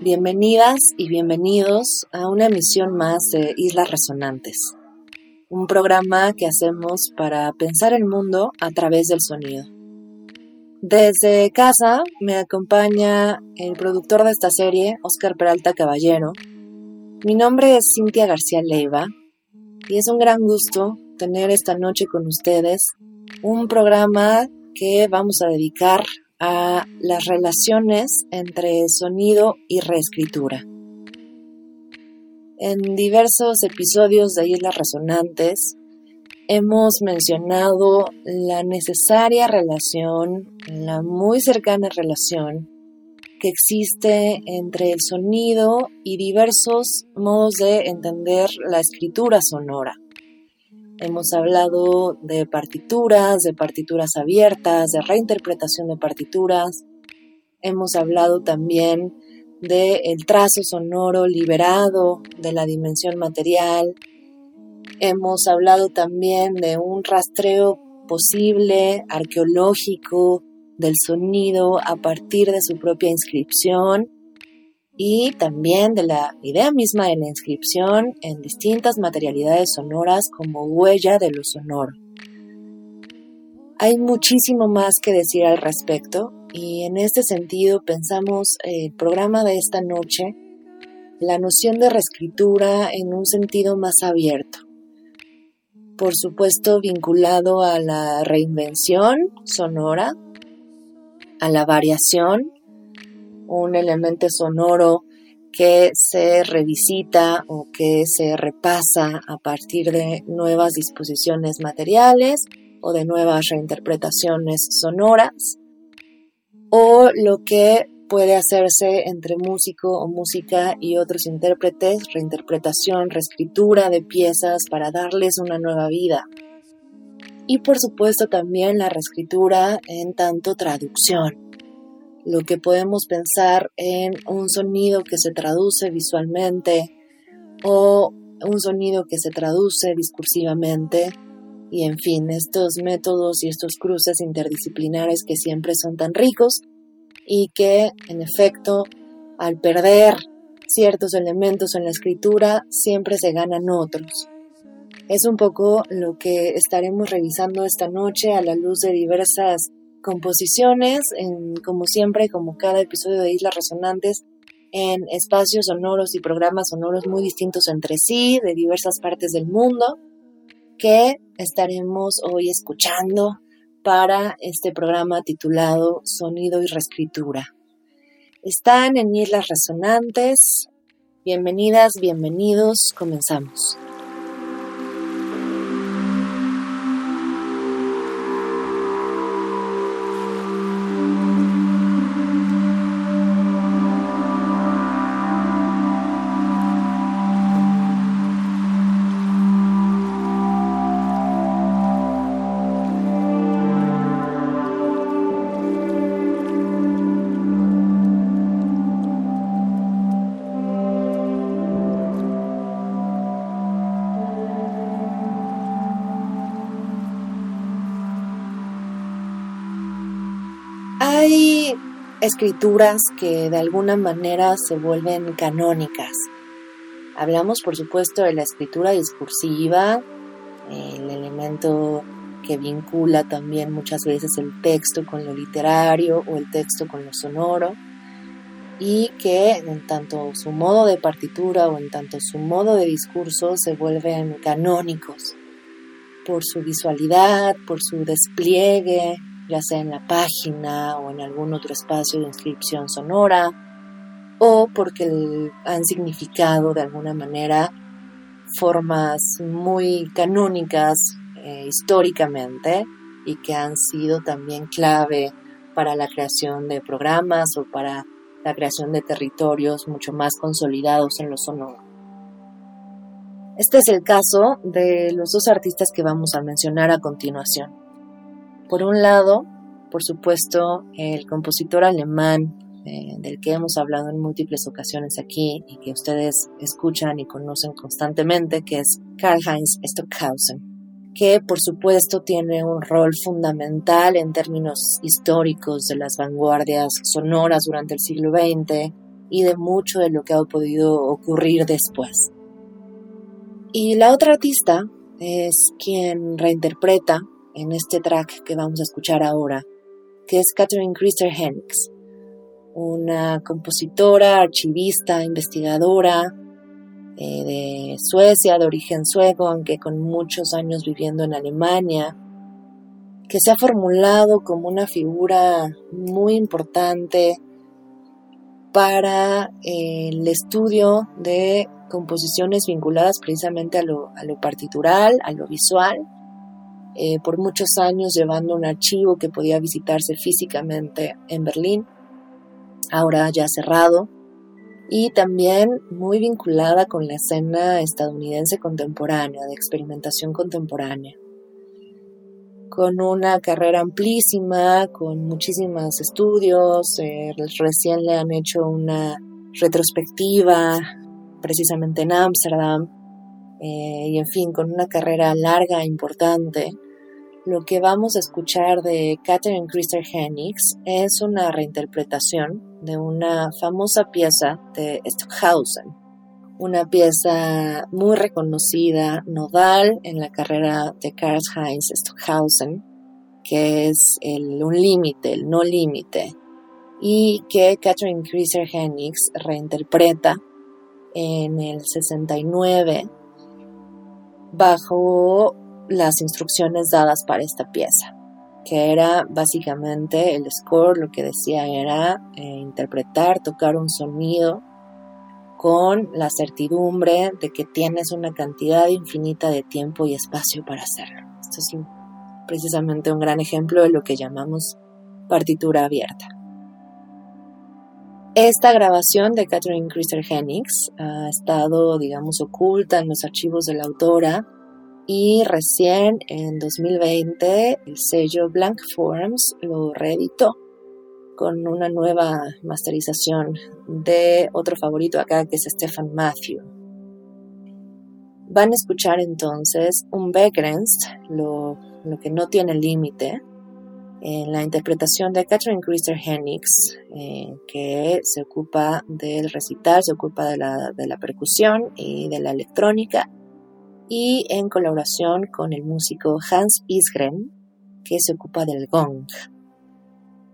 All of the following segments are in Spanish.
bienvenidas y bienvenidos a una emisión más de Islas Resonantes, un programa que hacemos para pensar el mundo a través del sonido. Desde casa me acompaña el productor de esta serie, Oscar Peralta Caballero. Mi nombre es Cintia García Leiva y es un gran gusto tener esta noche con ustedes un programa que vamos a dedicar a las relaciones entre sonido y reescritura. En diversos episodios de Islas Resonantes hemos mencionado la necesaria relación, la muy cercana relación que existe entre el sonido y diversos modos de entender la escritura sonora. Hemos hablado de partituras, de partituras abiertas, de reinterpretación de partituras. Hemos hablado también del el trazo sonoro liberado de la dimensión material. Hemos hablado también de un rastreo posible, arqueológico, del sonido a partir de su propia inscripción y también de la idea misma de la inscripción en distintas materialidades sonoras como huella de lo sonoro. Hay muchísimo más que decir al respecto y en este sentido pensamos el programa de esta noche, la noción de reescritura en un sentido más abierto. Por supuesto vinculado a la reinvención sonora, a la variación, un elemento sonoro que se revisita o que se repasa a partir de nuevas disposiciones materiales o de nuevas reinterpretaciones sonoras, o lo que puede hacerse entre músico o música y otros intérpretes, reinterpretación, reescritura de piezas para darles una nueva vida y por supuesto también la reescritura en tanto traducción. Lo que podemos pensar en un sonido que se traduce visualmente o un sonido que se traduce discursivamente y en fin, estos métodos y estos cruces interdisciplinares que siempre son tan ricos y que en efecto al perder ciertos elementos en la escritura siempre se ganan otros. Es un poco lo que estaremos revisando esta noche a la luz de diversas composiciones, como siempre, como cada episodio de Islas Resonantes, en espacios sonoros y programas sonoros muy distintos entre sí, de diversas partes del mundo, que estaremos hoy escuchando para este programa titulado Sonido y Reescritura. Están en Islas Resonantes. Bienvenidas, bienvenidos, comenzamos. Escrituras que de alguna manera se vuelven canónicas. Hablamos, por supuesto, de la escritura discursiva, el elemento que vincula también muchas veces el texto con lo literario o el texto con lo sonoro, y que en tanto su modo de partitura o en tanto su modo de discurso se vuelven canónicos por su visualidad, por su despliegue, ya sea en la página o en algún otro espacio de inscripción sonora, o porque han significado de alguna manera formas muy canónicas eh, históricamente y que han sido también clave para la creación de programas o para la creación de territorios mucho más consolidados en lo sonoro. Este es el caso de los dos artistas que vamos a mencionar a continuación. Por un lado, por supuesto, el compositor alemán eh, del que hemos hablado en múltiples ocasiones aquí y que ustedes escuchan y conocen constantemente, que es Karl-Heinz Stockhausen, que por supuesto tiene un rol fundamental en términos históricos de las vanguardias sonoras durante el siglo XX y de mucho de lo que ha podido ocurrir después. Y la otra artista es quien reinterpreta en este track que vamos a escuchar ahora, que es Catherine Christer Hennigs una compositora, archivista, investigadora eh, de Suecia, de origen sueco, aunque con muchos años viviendo en Alemania, que se ha formulado como una figura muy importante para eh, el estudio de composiciones vinculadas precisamente a lo, partitural, a lo visual, eh, por muchos años llevando un archivo que podía visitarse físicamente en Berlín ahora ya cerrado, y también muy vinculada con la escena estadounidense contemporánea, de experimentación contemporánea, con una carrera amplísima, con muchísimos estudios, eh, recién le han hecho una retrospectiva precisamente en Ámsterdam, eh, y en fin, con una carrera larga e importante lo que vamos a escuchar de Catherine Christer Hennigs es una reinterpretación de una famosa pieza de Stockhausen, una pieza muy reconocida, nodal en la carrera de Karl-Heinz Stockhausen, que es el un límite, el no límite, y que Catherine Christer Hennigs reinterpreta en el 69 bajo las instrucciones dadas para esta pieza, que era básicamente el score, lo que decía era eh, interpretar, tocar un sonido con la certidumbre de que tienes una cantidad infinita de tiempo y espacio para hacerlo. Esto es precisamente un gran ejemplo de lo que llamamos partitura abierta. Esta grabación de Catherine Christer Hennigs ha estado, digamos, oculta en los archivos de la autora y recién en 2020 el sello Blank Forms lo reeditó con una nueva masterización de otro favorito acá que es Stefan Matthew. Van a escuchar entonces un Begrenzd, lo, que no tiene límite, en la interpretación de Catherine Christer Hennigs, eh, que se ocupa del recital, se ocupa de la, de la percusión y de la electrónica, y en colaboración con el músico Hans Isgren, que se ocupa del gong.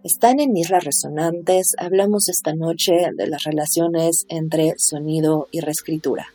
Están en Islas Resonantes, hablamos esta noche de las relaciones entre sonido y reescritura.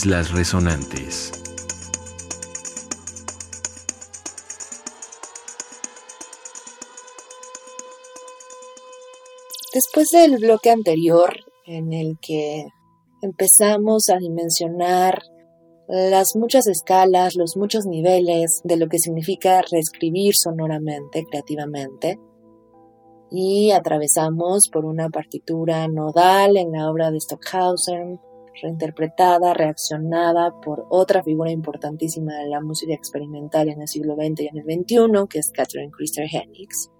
Islas Resonantes. Después del bloque anterior, en el que empezamos a dimensionar las muchas escalas, los muchos niveles de lo que significa reescribir sonoramente, creativamente, y atravesamos por una partitura nodal en la obra de Stockhausen, reinterpretada, reaccionada por otra figura importantísima de la música experimental en el siglo XX y en el XXI, que es Catherine Christer Hennix.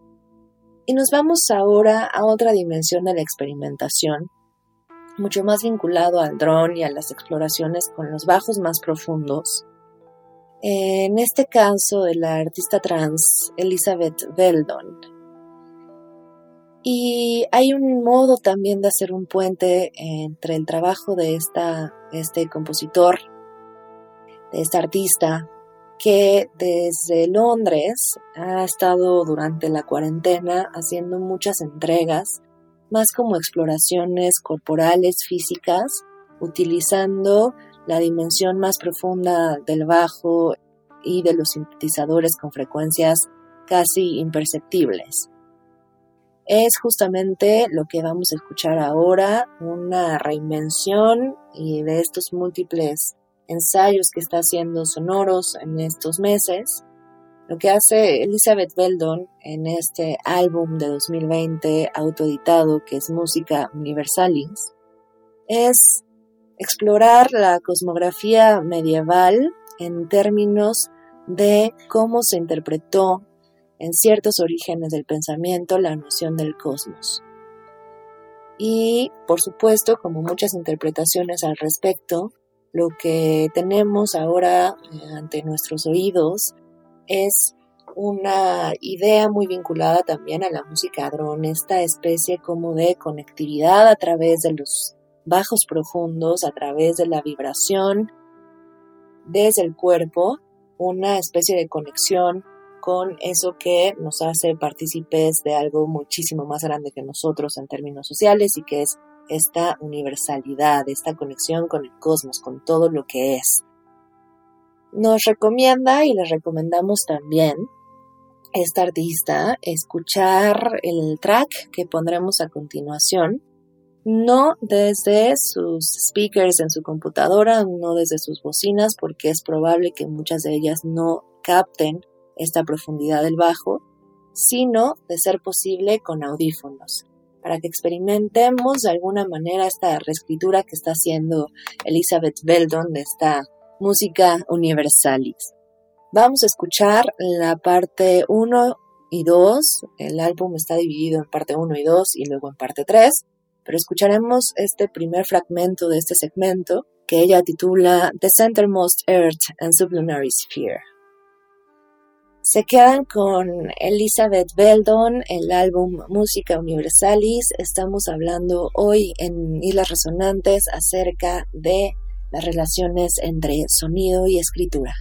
Y nos vamos ahora a otra dimensión de la experimentación, mucho más vinculado al dron y a las exploraciones con los bajos más profundos. En este caso de la artista trans Elizabeth Veldon, y hay un modo también de hacer un puente entre el trabajo de esta, este compositor, de esta artista, que desde Londres ha estado durante la cuarentena haciendo muchas entregas, más como exploraciones corporales, físicas, utilizando la dimensión más profunda del bajo y de los sintetizadores con frecuencias casi imperceptibles es justamente lo que vamos a escuchar ahora, una reinvención y de estos múltiples ensayos que está haciendo sonoros en estos meses. Lo que hace Elizabeth Beldon en este álbum de 2020 autoeditado que es Música Universalis es explorar la cosmografía medieval en términos de cómo se interpretó en ciertos orígenes del pensamiento la noción del cosmos. Y, por supuesto, como muchas interpretaciones al respecto, lo que tenemos ahora eh, ante nuestros oídos es una idea muy vinculada también a la música dron, esta especie como de conectividad a través de los bajos profundos, a través de la vibración desde el cuerpo, una especie de conexión con eso que nos hace partícipes de algo muchísimo más grande que nosotros en términos sociales y que es esta universalidad, esta conexión con el cosmos, con todo lo que es. Nos recomienda y les recomendamos también esta artista escuchar el track que pondremos a continuación, no desde sus speakers en su computadora, no desde sus bocinas, porque es probable que muchas de ellas no capten esta profundidad del bajo, sino de ser posible con audífonos, para que experimentemos de alguna manera esta reescritura que está haciendo Elizabeth Beldon de esta música universalis. Vamos a escuchar la parte 1 y 2, el álbum está dividido en parte 1 y 2 y luego en parte 3, pero escucharemos este primer fragmento de este segmento que ella titula The Centermost Earth and Sublunary Sphere. Se quedan con Elizabeth Beldon, el álbum Música Universalis. Estamos hablando hoy en Islas Resonantes acerca de las relaciones entre sonido y escritura.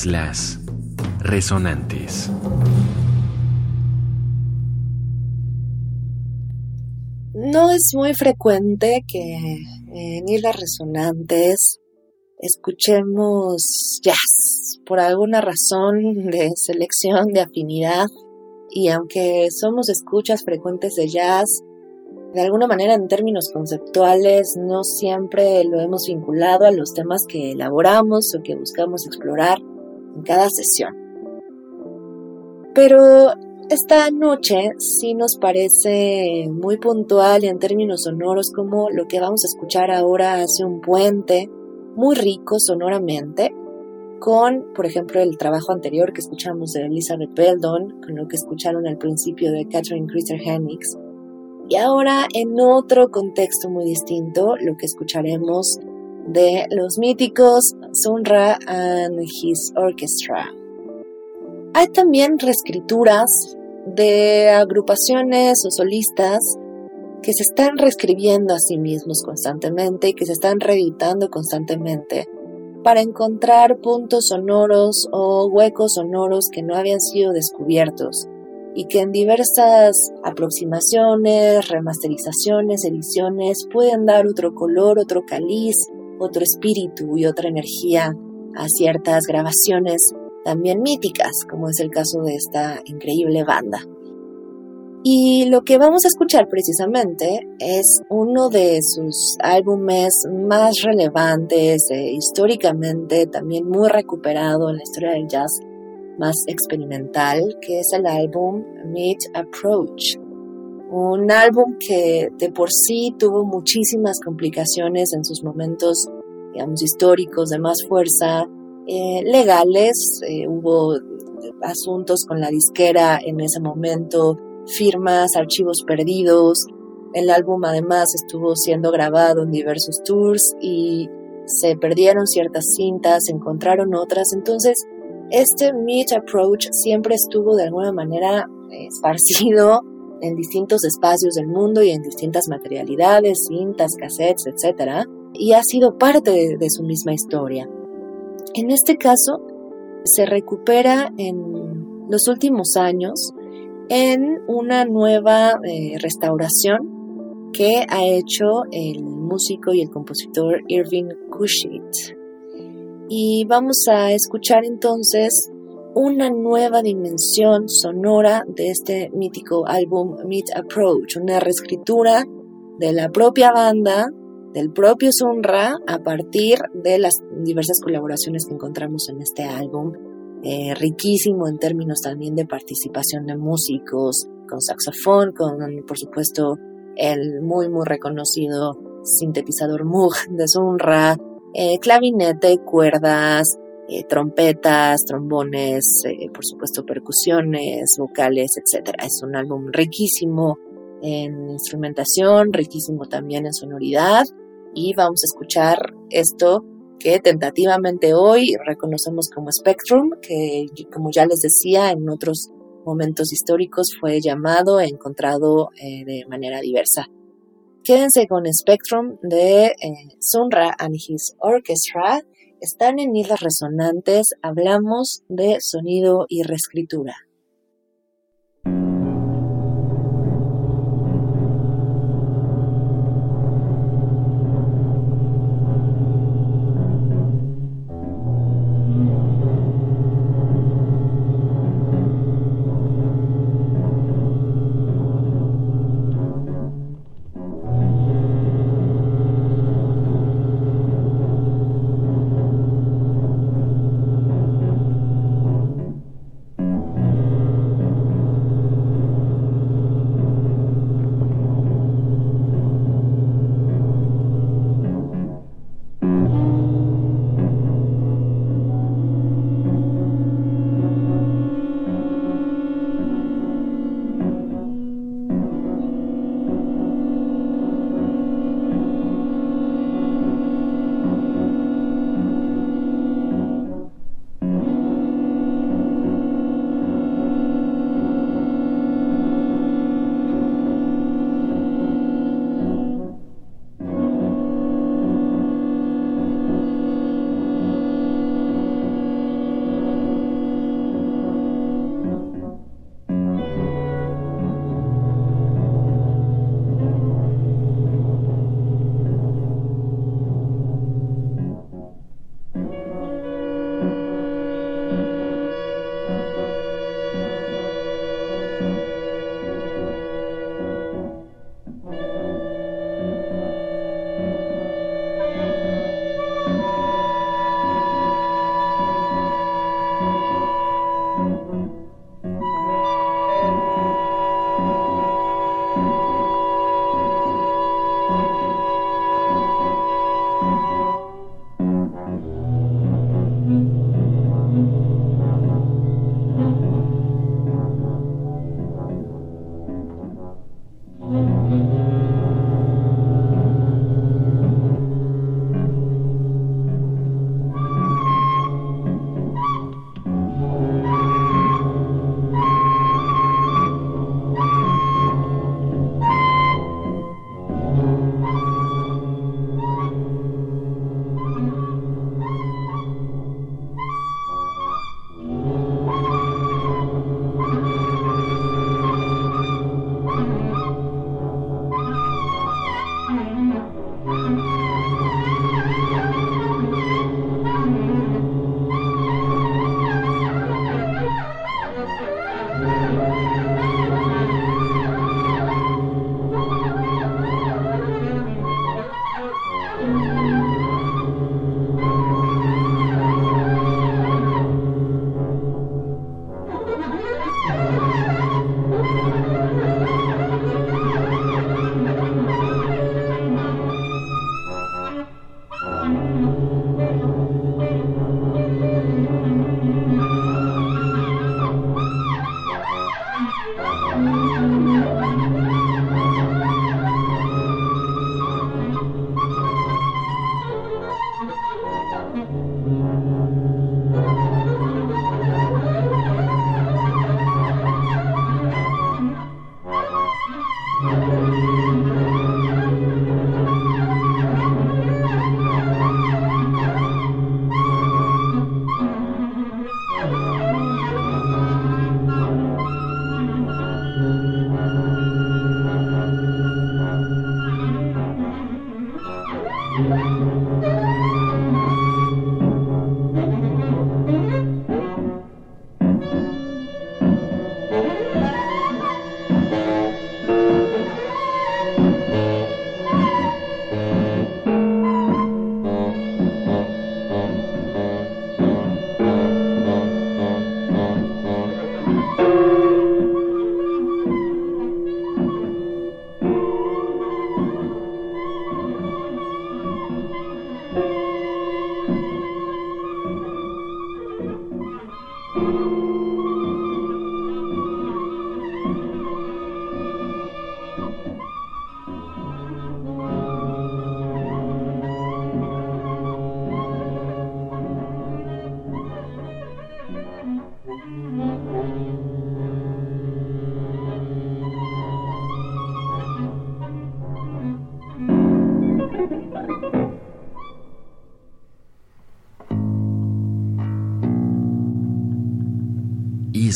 Islas Resonantes. No es muy frecuente que en Islas Resonantes escuchemos jazz por alguna razón de selección, de afinidad. Y aunque somos escuchas frecuentes de jazz, de alguna manera en términos conceptuales no siempre lo hemos vinculado a los temas que elaboramos o que buscamos explorar en cada sesión. Pero esta noche sí nos parece muy puntual y en términos sonoros como lo que vamos a escuchar ahora hace un puente muy rico sonoramente con, por ejemplo, el trabajo anterior que escuchamos de Elizabeth Beldon, con lo que escucharon al principio de Catherine Christer Hennix. Y ahora en otro contexto muy distinto, lo que escucharemos de los míticos Sunra and His Orchestra. Hay también reescrituras de agrupaciones o solistas que se están reescribiendo a sí mismos constantemente y que se están reeditando constantemente para encontrar puntos sonoros o huecos sonoros que no habían sido descubiertos y que en diversas aproximaciones, remasterizaciones, ediciones pueden dar otro color, otro caliz, otro espíritu y otra energía a ciertas grabaciones también míticas, como es el caso de esta increíble banda. Y lo que vamos a escuchar precisamente es uno de sus álbumes más relevantes, e históricamente también muy recuperado en la historia del jazz más experimental, que es el álbum Mid Approach. Un álbum que de por sí tuvo muchísimas complicaciones en sus momentos, digamos, históricos de más fuerza, eh, legales, eh, hubo asuntos con la disquera en ese momento, firmas, archivos perdidos. El álbum además estuvo siendo grabado en diversos tours y se perdieron ciertas cintas, se encontraron otras. Entonces, este Meet Approach siempre estuvo de alguna manera esparcido en distintos espacios del mundo y en distintas materialidades, cintas, cassettes, etc. Y ha sido parte de su misma historia. En este caso, se recupera en los últimos años en una nueva eh, restauración que ha hecho el músico y el compositor Irving Kushit. Y vamos a escuchar entonces una nueva dimensión sonora de este mítico álbum Meet Approach, una reescritura de la propia banda, del propio Sunra, a partir de las diversas colaboraciones que encontramos en este álbum eh, riquísimo en términos también de participación de músicos, con saxofón, con por supuesto el muy muy reconocido sintetizador Moog de Sunra, eh, clavinete, cuerdas, eh, trompetas, trombones, por supuesto percusiones, vocales, etc. Es un álbum riquísimo en instrumentación, riquísimo también en sonoridad y vamos a escuchar esto que tentativamente hoy reconocemos como Spectrum, que como ya les decía en otros momentos históricos fue llamado e encontrado eh, de manera diversa. Quédense con Spectrum de eh, Sunra and His Orchestra. Están en Islas Resonantes, hablamos de sonido y reescritura.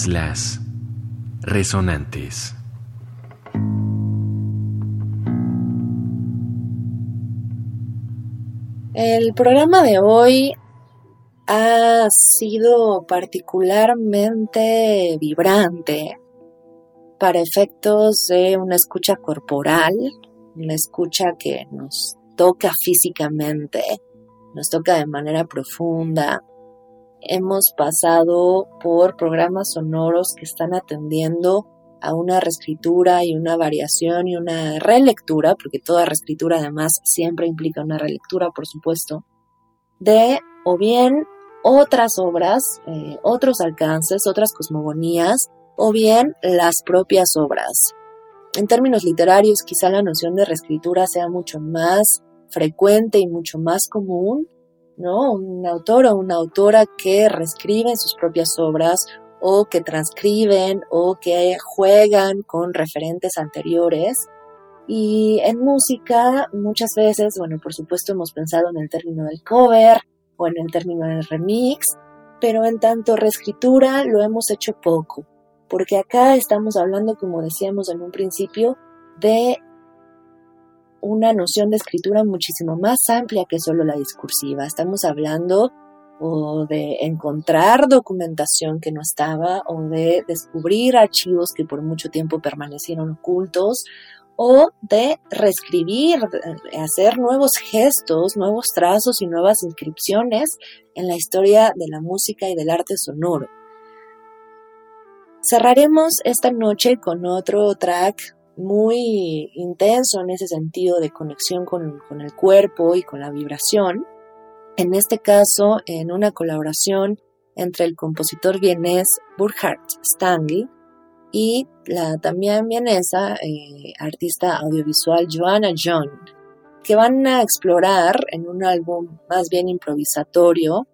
Islas resonantes. El programa de hoy ha sido particularmente vibrante para efectos de una escucha corporal, una escucha que nos toca físicamente, nos toca de manera profunda. Hemos pasado por programas sonoros que están atendiendo a una reescritura y una variación y una relectura, porque toda reescritura además siempre implica una relectura, por supuesto, de o bien otras obras, eh, otros alcances, otras cosmogonías, o bien las propias obras. En términos literarios, quizá la noción de reescritura sea mucho más frecuente y mucho más común, ¿no? Un autor o una autora que reescriben sus propias obras o que transcriben o que juegan con referentes anteriores. Y en música muchas veces, bueno, por supuesto hemos pensado en el término del cover o en el término del remix, pero en tanto reescritura lo hemos hecho poco, porque acá estamos hablando, como decíamos en un principio, de una noción de escritura muchísimo más amplia que solo la discursiva. Estamos hablando o de encontrar documentación que no estaba, o de descubrir archivos que por mucho tiempo permanecieron ocultos, o de reescribir, de hacer nuevos gestos, nuevos trazos y nuevas inscripciones en la historia de la música y del arte sonoro. Cerraremos esta noche con otro track muy intenso en ese sentido de conexión con, el cuerpo y con la vibración en este caso en una colaboración entre el compositor vienés Burkhard Stangl y la también vienesa eh, artista audiovisual Joanna John, que van a explorar en un álbum más bien improvisatorio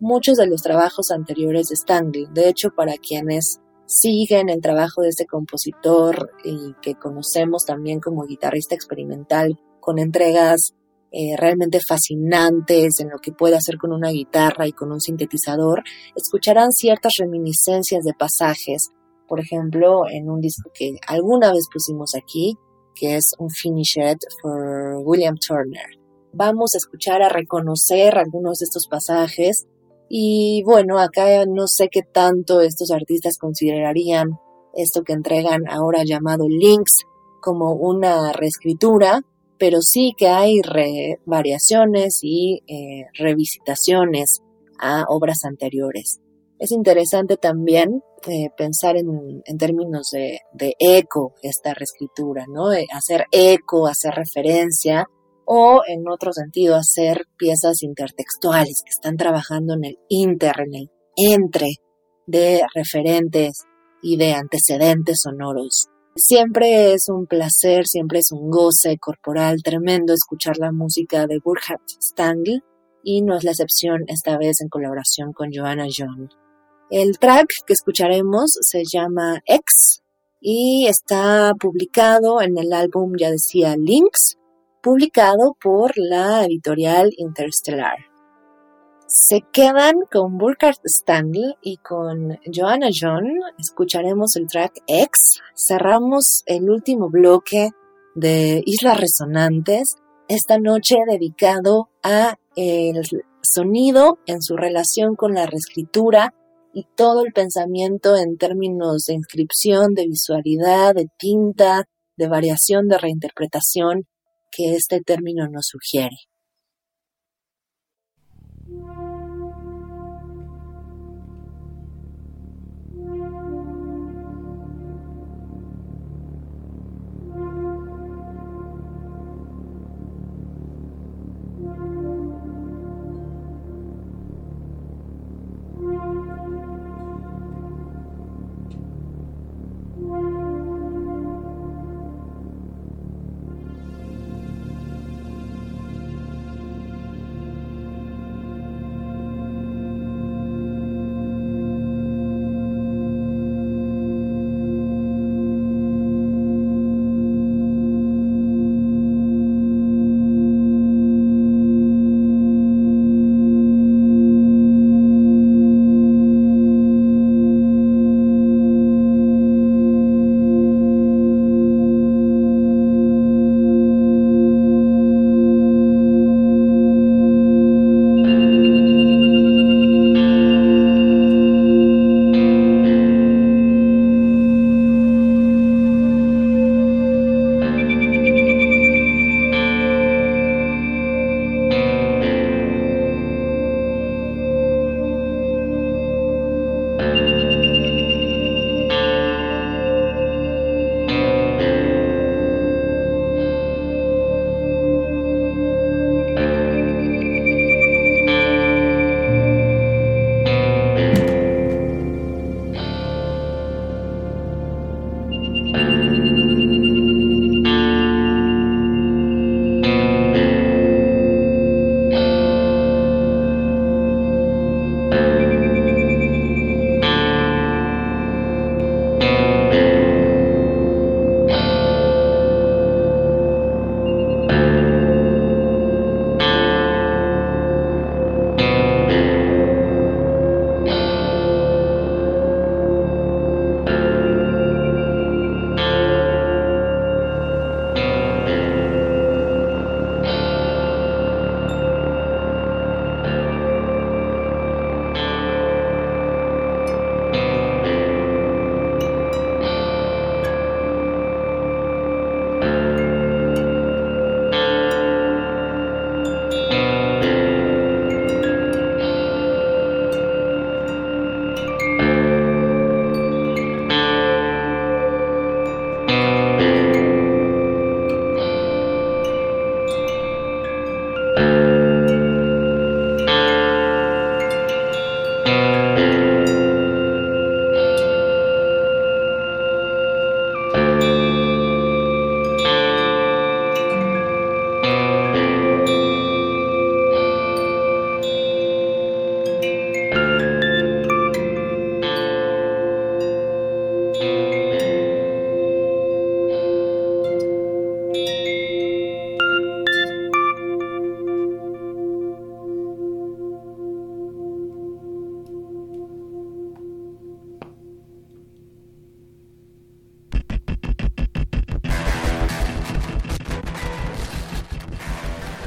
muchos de los trabajos anteriores de Stangl. De hecho, para quienes siguen el trabajo de este compositor y que conocemos también como guitarrista experimental con entregas eh, realmente fascinantes en lo que puede hacer con una guitarra y con un sintetizador, escucharán ciertas reminiscencias de pasajes, por ejemplo, en un disco que alguna vez pusimos aquí, que es un Finish It for William Turner. Vamos a escuchar, a reconocer algunos de estos pasajes y bueno, acá no sé qué tanto estos artistas considerarían esto que entregan ahora llamado Links como una reescritura, pero sí que hay variaciones y eh, revisitaciones a obras anteriores. Es interesante también eh, pensar en, términos de, eco esta reescritura, ¿no? Eh, hacer eco, hacer referencia o en otro sentido hacer piezas intertextuales que están trabajando en el inter, en el entre de referentes y de antecedentes sonoros. Siempre es un placer, siempre es un goce corporal tremendo escuchar la música de Burkhard Stangl y no es la excepción esta vez en colaboración con Joanna John. El track que escucharemos se llama X y está publicado en el álbum, ya decía, Links, publicado por la editorial Interstellar se quedan con Burkhard Stanley y con Joanna John. Escucharemos el track X. Cerramos el último bloque de Islas Resonantes esta noche dedicado a el sonido en su relación con la reescritura y todo el pensamiento en términos de inscripción, de visualidad, de tinta, de variación, de reinterpretación que este término nos sugiere.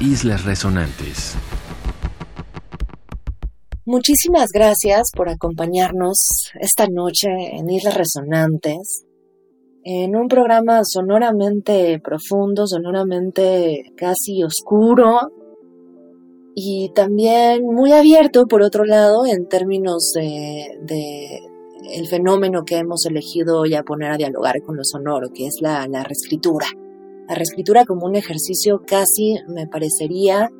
Islas Resonantes. Muchísimas gracias por acompañarnos esta noche en Islas Resonantes, en un programa sonoramente profundo, sonoramente casi oscuro y también muy abierto, por otro lado, en términos de, el fenómeno que hemos elegido ya poner a dialogar con lo sonoro, que es la reescritura la reescritura como un ejercicio casi, me parecería,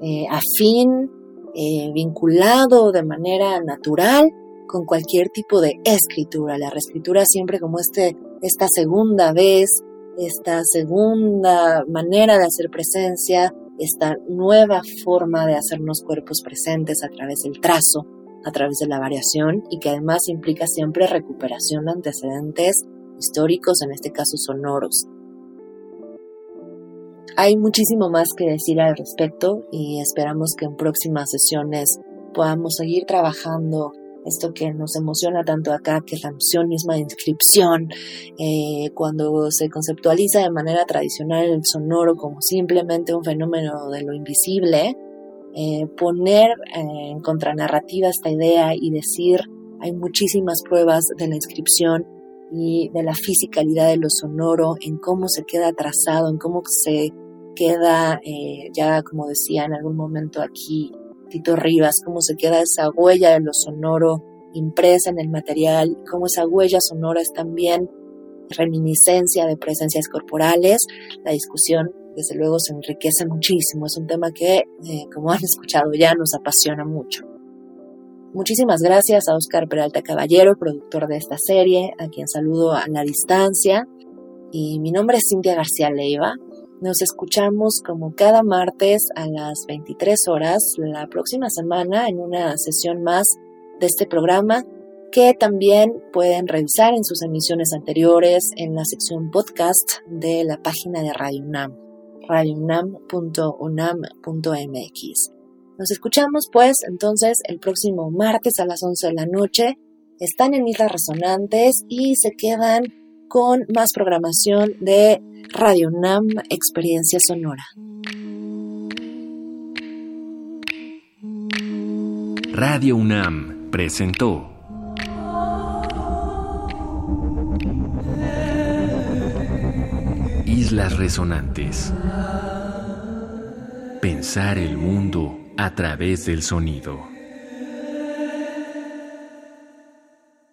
eh, afín, eh, vinculado de manera natural con cualquier tipo de escritura. La reescritura siempre como este, esta segunda vez, esta segunda manera de hacer presencia, esta nueva forma de hacernos cuerpos presentes a través del trazo, a través de la variación y que además implica siempre recuperación de antecedentes históricos, en este caso sonoros. Hay muchísimo más que decir al respecto y esperamos que en próximas sesiones podamos seguir trabajando esto que nos emociona tanto acá, que es la noción misma de inscripción, eh, cuando se conceptualiza de manera tradicional el sonoro como simplemente un fenómeno de lo invisible, eh, poner eh, en contranarrativa esta idea y decir hay muchísimas pruebas de la inscripción y de la fisicalidad de lo sonoro, en cómo se queda trazado, en cómo se queda, eh, ya como decía en algún momento aquí Tito Rivas, cómo se queda esa huella de lo sonoro impresa en el material, cómo esa huella sonora es también reminiscencia de presencias corporales. La discusión, desde luego, se enriquece muchísimo. Es un tema que, eh, como han escuchado ya, nos apasiona mucho. Muchísimas gracias a Oscar Peralta Caballero, productor de esta serie, a quien saludo a la distancia. Y mi nombre es Cintia García Leiva. Nos escuchamos como cada martes a las 23 horas la próxima semana en una sesión más de este programa que también pueden revisar en sus emisiones anteriores en la sección podcast de la página de Radio UNAM, radiounam.unam.mx. Nos escuchamos pues entonces el próximo martes a las 11 de la noche. Están en Islas Resonantes y se quedan con más programación de Radio UNAM Experiencia Sonora. Radio UNAM presentó Islas Resonantes. Pensar el mundo a través del sonido.